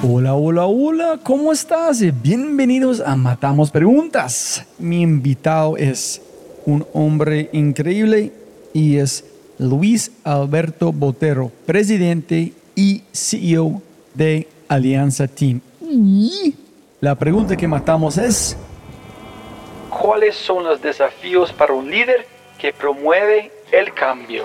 Hola, hola, hola, ¿cómo estás? Bienvenidos a Matamos Preguntas. Mi invitado es un hombre increíble y es Luis Alberto Botero, presidente y CEO de Alianza Team. La pregunta que matamos es, ¿cuáles son los desafíos para un líder que promueve el cambio?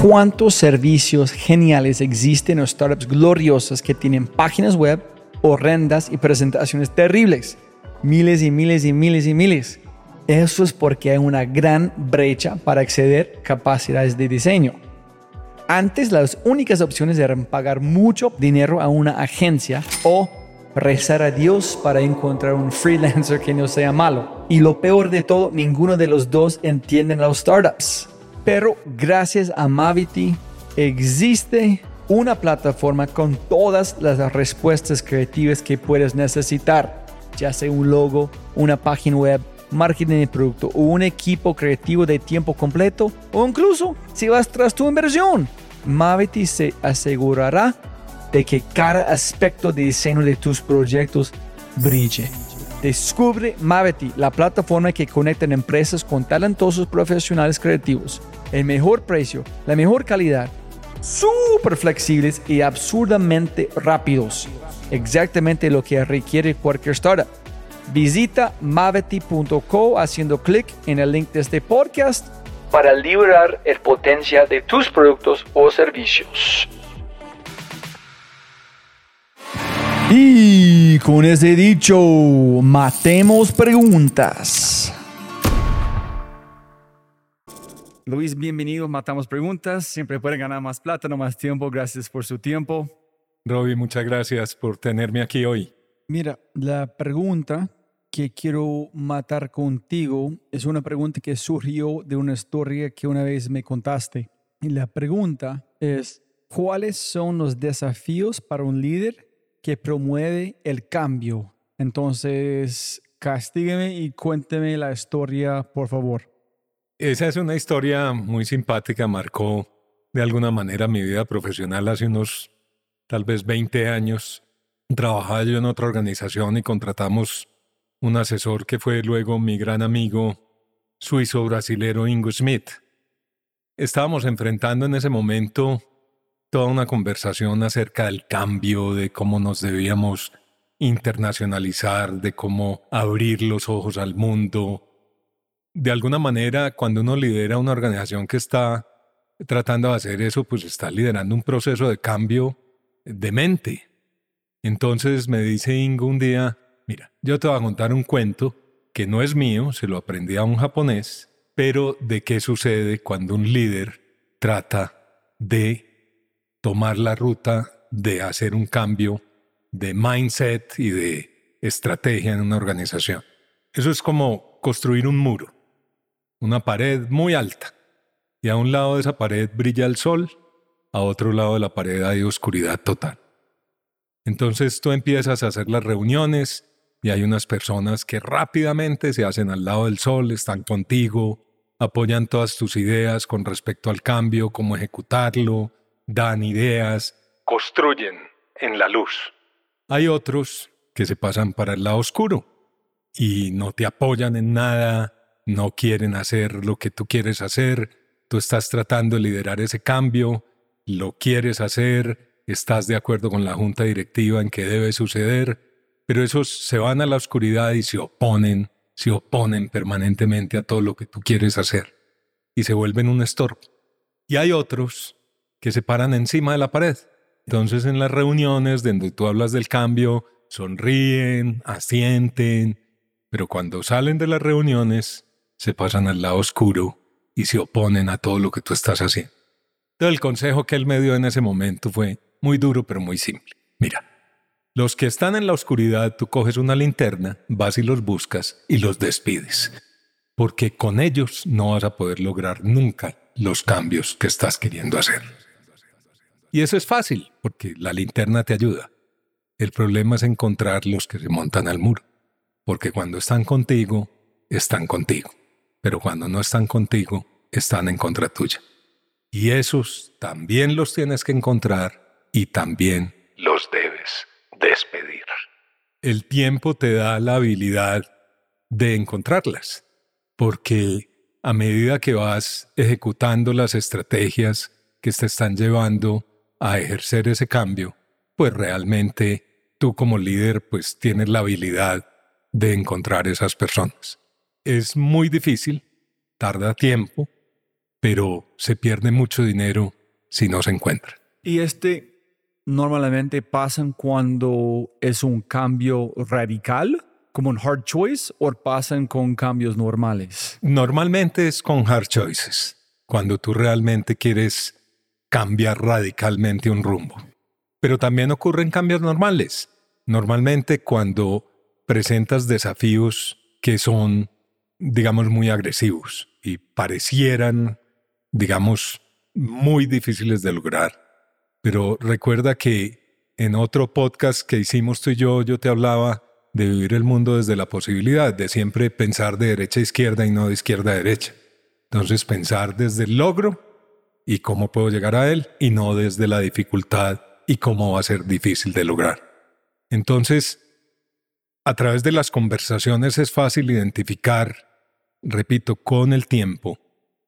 Cuántos servicios geniales existen en startups gloriosas que tienen páginas web horrendas y presentaciones terribles. Miles y miles y miles y miles. Eso es porque hay una gran brecha para acceder capacidades de diseño. Antes las únicas opciones eran pagar mucho dinero a una agencia o rezar a Dios para encontrar un freelancer que no sea malo. Y lo peor de todo, ninguno de los dos entienden los startups. Pero gracias a Mavity existe una plataforma con todas las respuestas creativas que puedes necesitar, ya sea un logo, una página web, marketing de producto o un equipo creativo de tiempo completo o incluso si vas tras tu inversión. Mavity se asegurará de que cada aspecto de diseño de tus proyectos brille. Descubre Mavity, la plataforma que conecta empresas con talentosos profesionales creativos. El mejor precio, la mejor calidad, súper flexibles y absurdamente rápidos. Exactamente lo que requiere cualquier startup. Visita mavity.co haciendo clic en el link de este podcast para liberar el potencial de tus productos o servicios. Y con ese dicho, matemos preguntas. Luis, bienvenido. Matamos preguntas. Siempre puede ganar más plata, no más tiempo. Gracias por su tiempo. Robbie, muchas gracias por tenerme aquí hoy. Mira, la pregunta que quiero matar contigo es una pregunta que surgió de una historia que una vez me contaste. Y la pregunta es, ¿cuáles son los desafíos para un líder que promueve el cambio. Entonces, castígueme y cuénteme la historia, por favor. Esa es una historia muy simpática, marcó de alguna manera mi vida profesional hace unos tal vez 20 años. Trabajaba yo en otra organización y contratamos un asesor que fue luego mi gran amigo suizo-brasilero Ingo Smith. Estábamos enfrentando en ese momento toda una conversación acerca del cambio, de cómo nos debíamos internacionalizar, de cómo abrir los ojos al mundo. De alguna manera, cuando uno lidera una organización que está tratando de hacer eso, pues está liderando un proceso de cambio de mente. Entonces me dice Ingo un día, mira, yo te voy a contar un cuento que no es mío, se lo aprendí a un japonés, pero de qué sucede cuando un líder trata de tomar la ruta de hacer un cambio de mindset y de estrategia en una organización. Eso es como construir un muro, una pared muy alta, y a un lado de esa pared brilla el sol, a otro lado de la pared hay oscuridad total. Entonces tú empiezas a hacer las reuniones y hay unas personas que rápidamente se hacen al lado del sol, están contigo, apoyan todas tus ideas con respecto al cambio, cómo ejecutarlo, dan ideas, construyen en la luz. Hay otros que se pasan para el lado oscuro y no te apoyan en nada, no quieren hacer lo que tú quieres hacer, tú estás tratando de liderar ese cambio, lo quieres hacer, estás de acuerdo con la junta directiva en que debe suceder, pero esos se van a la oscuridad y se oponen, se oponen permanentemente a todo lo que tú quieres hacer y se vuelven un estorbo. Y hay otros que se paran encima de la pared. Entonces en las reuniones donde tú hablas del cambio, sonríen, asienten, pero cuando salen de las reuniones se pasan al lado oscuro y se oponen a todo lo que tú estás haciendo. Entonces el consejo que él me dio en ese momento fue muy duro pero muy simple. Mira, los que están en la oscuridad, tú coges una linterna, vas y los buscas y los despides, porque con ellos no vas a poder lograr nunca los cambios que estás queriendo hacer. Y eso es fácil, porque la linterna te ayuda. El problema es encontrar los que se montan al muro, porque cuando están contigo, están contigo, pero cuando no están contigo, están en contra tuya. Y esos también los tienes que encontrar y también los debes despedir. El tiempo te da la habilidad de encontrarlas, porque a medida que vas ejecutando las estrategias que te están llevando a ejercer ese cambio, pues realmente tú como líder pues tienes la habilidad de encontrar esas personas. Es muy difícil, tarda tiempo, pero se pierde mucho dinero si no se encuentra. Y este normalmente pasa cuando es un cambio radical, como un hard choice, o pasan con cambios normales. Normalmente es con hard choices, cuando tú realmente quieres cambiar radicalmente un rumbo. Pero también ocurren cambios normales. Normalmente cuando presentas desafíos que son, digamos, muy agresivos y parecieran, digamos, muy difíciles de lograr. Pero recuerda que en otro podcast que hicimos tú y yo, yo te hablaba de vivir el mundo desde la posibilidad, de siempre pensar de derecha a izquierda y no de izquierda a derecha. Entonces pensar desde el logro y cómo puedo llegar a él y no desde la dificultad y cómo va a ser difícil de lograr. Entonces, a través de las conversaciones es fácil identificar, repito, con el tiempo,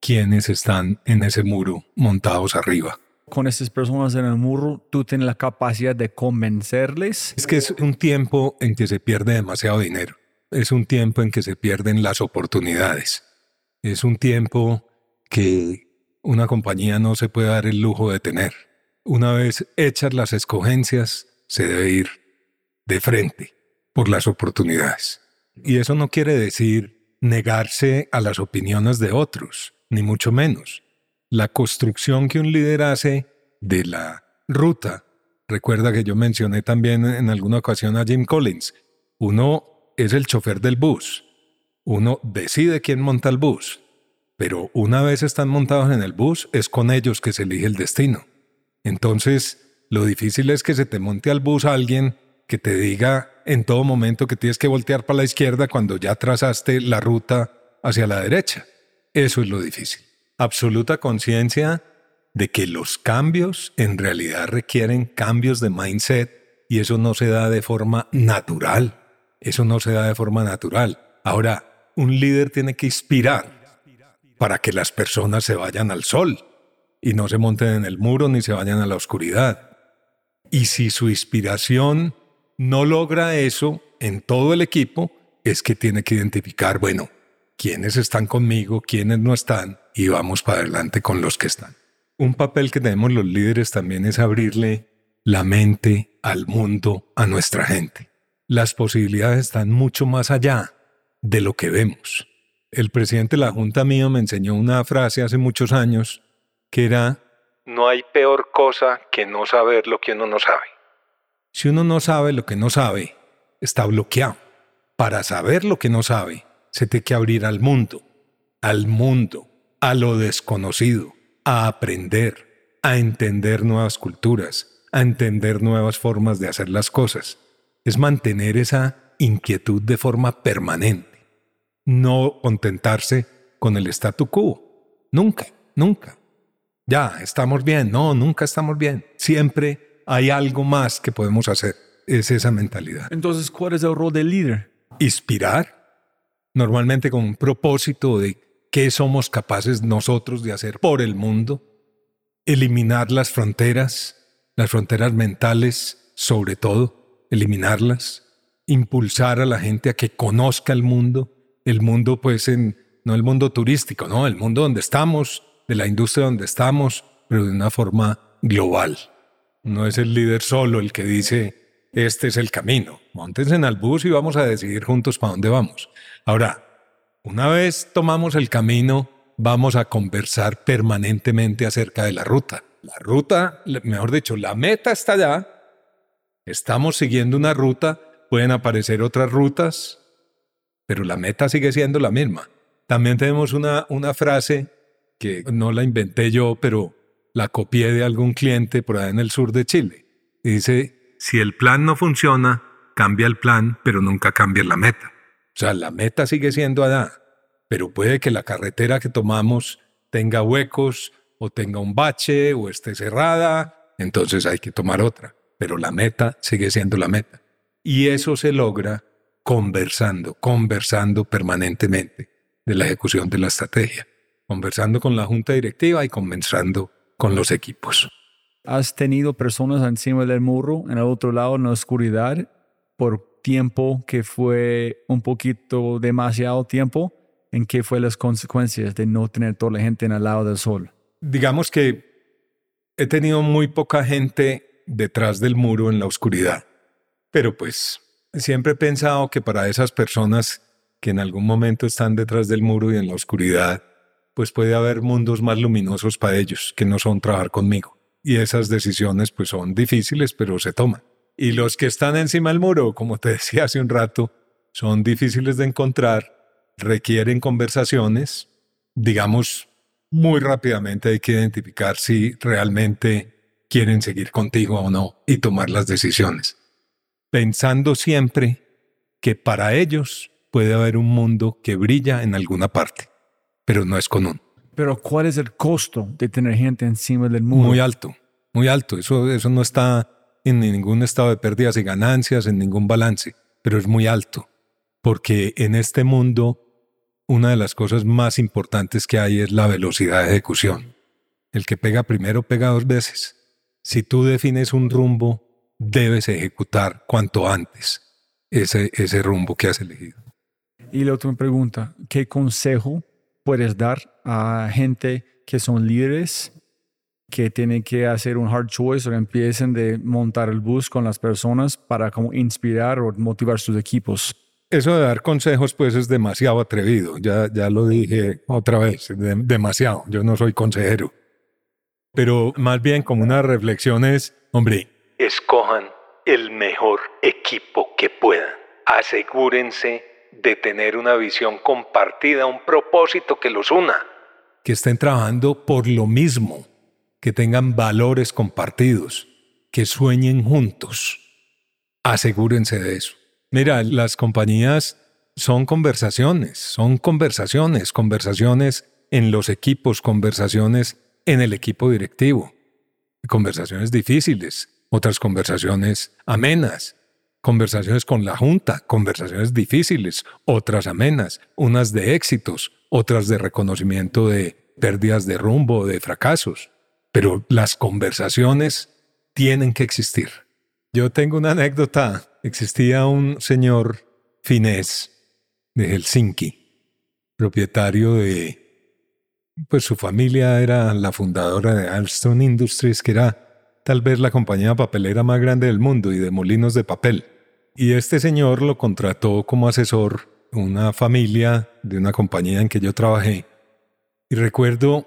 quiénes están en ese muro montados arriba. Con estas personas en el muro, tú tienes la capacidad de convencerles. Es que es un tiempo en que se pierde demasiado dinero. Es un tiempo en que se pierden las oportunidades. Es un tiempo que una compañía no se puede dar el lujo de tener. Una vez hechas las escogencias, se debe ir de frente por las oportunidades. Y eso no quiere decir negarse a las opiniones de otros, ni mucho menos. La construcción que un líder hace de la ruta, recuerda que yo mencioné también en alguna ocasión a Jim Collins, uno es el chofer del bus, uno decide quién monta el bus, pero una vez están montados en el bus, es con ellos que se elige el destino. Entonces, lo difícil es que se te monte al bus alguien que te diga en todo momento que tienes que voltear para la izquierda cuando ya trazaste la ruta hacia la derecha. Eso es lo difícil. Absoluta conciencia de que los cambios en realidad requieren cambios de mindset y eso no se da de forma natural. Eso no se da de forma natural. Ahora, un líder tiene que inspirar para que las personas se vayan al sol y no se monten en el muro ni se vayan a la oscuridad. Y si su inspiración no logra eso en todo el equipo, es que tiene que identificar, bueno, quiénes están conmigo, quiénes no están, y vamos para adelante con los que están. Un papel que tenemos los líderes también es abrirle la mente al mundo, a nuestra gente. Las posibilidades están mucho más allá de lo que vemos. El presidente de la Junta mío me enseñó una frase hace muchos años que era, no hay peor cosa que no saber lo que uno no sabe. Si uno no sabe lo que no sabe, está bloqueado. Para saber lo que no sabe, se tiene que abrir al mundo, al mundo, a lo desconocido, a aprender, a entender nuevas culturas, a entender nuevas formas de hacer las cosas. Es mantener esa inquietud de forma permanente no contentarse con el statu quo. Nunca, nunca. Ya, estamos bien. No, nunca estamos bien. Siempre hay algo más que podemos hacer. Es esa mentalidad. Entonces, ¿cuál es el rol del líder? Inspirar, normalmente con un propósito de qué somos capaces nosotros de hacer por el mundo. eliminar las fronteras, las fronteras mentales sobre todo, eliminarlas, impulsar a la gente a que conozca el mundo, el mundo pues en, no el mundo turístico, no, el mundo donde estamos, de la industria donde estamos, pero de una forma global. No es el líder solo el que dice, este es el camino, montense en el bus y vamos a decidir juntos para dónde vamos. Ahora, una vez tomamos el camino, vamos a conversar permanentemente acerca de la ruta. La ruta, mejor dicho, la meta está allá, estamos siguiendo una ruta, pueden aparecer otras rutas, pero la meta sigue siendo la misma. También tenemos una, una frase que no la inventé yo, pero la copié de algún cliente por allá en el sur de Chile. dice, si el plan no funciona, cambia el plan, pero nunca cambia la meta. O sea, la meta sigue siendo allá, pero puede que la carretera que tomamos tenga huecos o tenga un bache o esté cerrada, entonces hay que tomar otra. Pero la meta sigue siendo la meta. Y eso se logra conversando, conversando permanentemente de la ejecución de la estrategia, conversando con la junta directiva y conversando con los equipos. ¿Has tenido personas encima del muro, en el otro lado, en la oscuridad, por tiempo que fue un poquito demasiado tiempo? ¿En qué fue las consecuencias de no tener toda la gente en el lado del sol? Digamos que he tenido muy poca gente detrás del muro en la oscuridad, pero pues siempre he pensado que para esas personas que en algún momento están detrás del muro y en la oscuridad, pues puede haber mundos más luminosos para ellos, que no son trabajar conmigo. Y esas decisiones pues son difíciles, pero se toman. Y los que están encima del muro, como te decía hace un rato, son difíciles de encontrar, requieren conversaciones, digamos, muy rápidamente hay que identificar si realmente quieren seguir contigo o no y tomar las decisiones, pensando siempre que para ellos puede haber un mundo que brilla en alguna parte, pero no es común. Pero ¿cuál es el costo de tener gente encima del muro? Muy alto, muy alto. Eso, eso no está en ningún estado de pérdidas y ganancias, en ningún balance, pero es muy alto. Porque en este mundo, una de las cosas más importantes que hay es la velocidad de ejecución. El que pega primero pega dos veces. Si tú defines un rumbo, debes ejecutar cuanto antes ese, ese rumbo que has elegido. Y la otra pregunta, ¿qué consejo puedes dar a gente que son líderes que tienen que hacer un hard choice o empiecen de montar el bus con las personas para como inspirar o motivar sus equipos? Eso de dar consejos pues es demasiado atrevido, ya, ya lo dije otra vez, demasiado, yo no soy consejero. Pero más bien como una reflexión es, hombre, escojan el mejor equipo que puedan, asegúrense de tener una visión compartida, un propósito que los una. Que estén trabajando por lo mismo, que tengan valores compartidos, que sueñen juntos. Asegúrense de eso. Mira, las compañías son conversaciones, son conversaciones, conversaciones en los equipos, conversaciones en el equipo directivo, conversaciones difíciles, otras conversaciones amenas, conversaciones con la Junta, conversaciones difíciles, otras amenas, unas de éxitos, otras de reconocimiento de pérdidas de rumbo, de fracasos. Pero las conversaciones tienen que existir. Yo tengo una anécdota. Existía un señor finés de Helsinki, propietario de... Pues su familia era la fundadora de Alstom Industries, que era tal vez la compañía papelera más grande del mundo y de molinos de papel. Y este señor lo contrató como asesor una familia de una compañía en que yo trabajé. Y recuerdo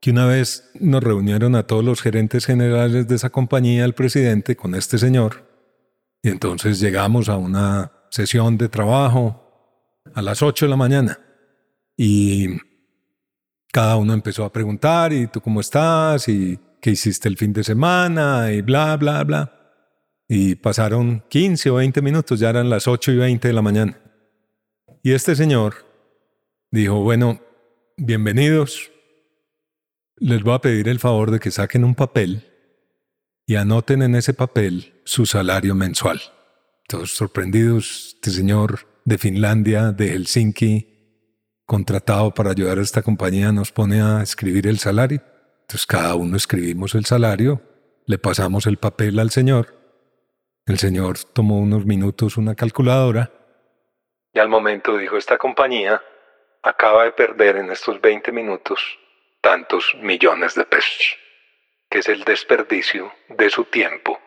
que una vez nos reunieron a todos los gerentes generales de esa compañía, el presidente, con este señor. Y entonces llegamos a una sesión de trabajo a las 8 de la mañana. Y cada uno empezó a preguntar, ¿y tú cómo estás? ¿Y qué hiciste el fin de semana? Y bla, bla, bla. Y pasaron 15 o 20 minutos, ya eran las 8 y 20 de la mañana. Y este señor dijo, bueno, bienvenidos, les voy a pedir el favor de que saquen un papel y anoten en ese papel su salario mensual. Todos sorprendidos, este señor de Finlandia, de Helsinki, contratado para ayudar a esta compañía, nos pone a escribir el salario. Entonces cada uno escribimos el salario, le pasamos el papel al señor, el señor tomó unos minutos una calculadora y al momento dijo, esta compañía acaba de perder en estos 20 minutos tantos millones de pesos, que es el desperdicio de su tiempo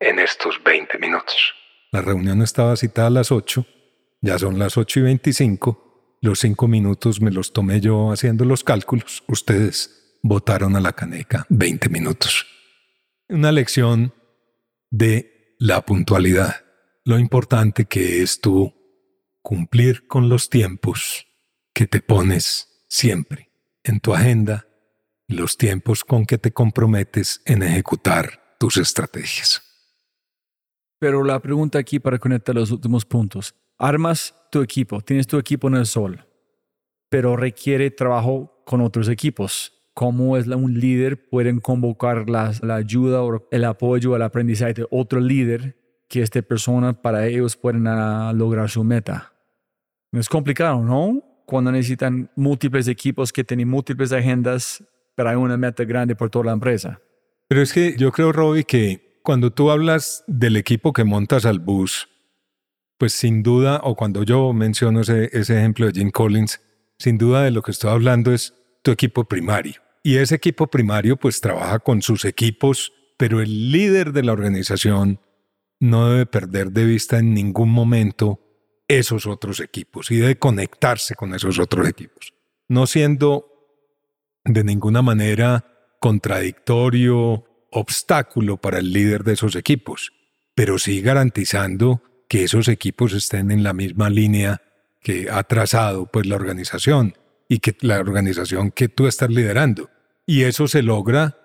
en estos 20 minutos. La reunión estaba citada a las 8, ya son las 8 y 25, los 5 minutos me los tomé yo haciendo los cálculos, ustedes votaron a la caneca 20 minutos. Una lección de la puntualidad, lo importante que es tú cumplir con los tiempos que te pones siempre en tu agenda, los tiempos con que te comprometes en ejecutar tus estrategias. Pero la pregunta aquí para conectar los últimos puntos. Armas tu equipo, tienes tu equipo en el sol, pero requiere trabajo con otros equipos cómo es un líder pueden convocar la, ayuda o el apoyo al aprendizaje de otro líder que esta persona para ellos pueden ah, lograr su meta. Es complicado, ¿no? Cuando necesitan múltiples equipos que tienen múltiples agendas, pero hay una meta grande por toda la empresa. Pero es que yo creo, Robbie, que cuando tú hablas del equipo que montas al bus, pues sin duda, o cuando yo menciono ese ejemplo de Jim Collins, sin duda de lo que estoy hablando es tu equipo primario. Y ese equipo primario pues trabaja con sus equipos, pero el líder de la organización no debe perder de vista en ningún momento esos otros equipos y debe conectarse con esos otros equipos, no siendo de ninguna manera contradictorio, obstáculo para el líder de esos equipos, pero sí garantizando que esos equipos estén en la misma línea que ha trazado pues la organización y que la organización que tú estás liderando. Y eso se logra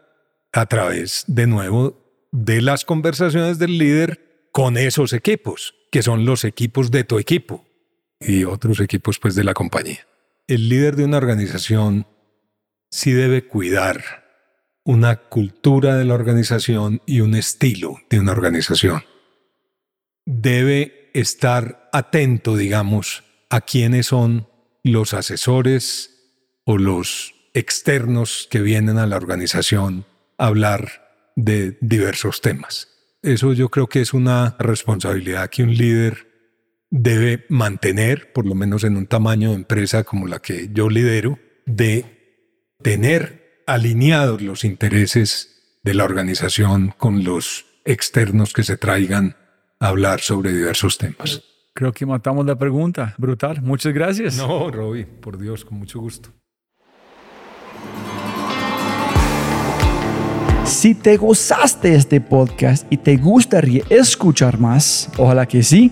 a través, de nuevo, de las conversaciones del líder con esos equipos, que son los equipos de tu equipo y otros equipos pues de la compañía. El líder de una organización sí debe cuidar una cultura de la organización y un estilo de una organización. Debe estar atento, digamos, a quiénes son los asesores o los externos que vienen a la organización a hablar de diversos temas. Eso yo creo que es una responsabilidad que un líder debe mantener, por lo menos en un tamaño de empresa como la que yo lidero, de tener alineados los intereses de la organización con los externos que se traigan a hablar sobre diversos temas. Creo que matamos la pregunta. Brutal. Muchas gracias. No, Roby, por Dios, con mucho gusto. Si te gozaste este podcast y te gustaría escuchar más, ojalá que sí,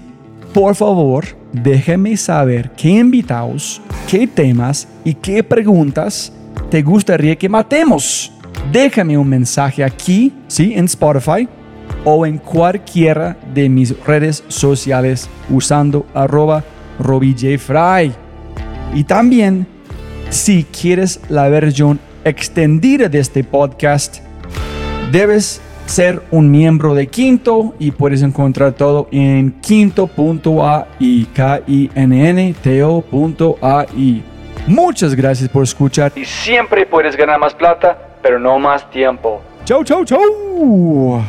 por favor, déjame saber qué invitados, qué temas y qué preguntas te gustaría que matemos. Déjame un mensaje aquí, sí, en Spotify o en cualquiera de mis redes sociales usando arroba robijfry. Y también, si quieres la versión extendida de este podcast, debes ser un miembro de Quinto y puedes encontrar todo en quinto.ai, k i n n t -O Muchas gracias por escuchar y siempre puedes ganar más plata, pero no más tiempo. Chau, chau, chau.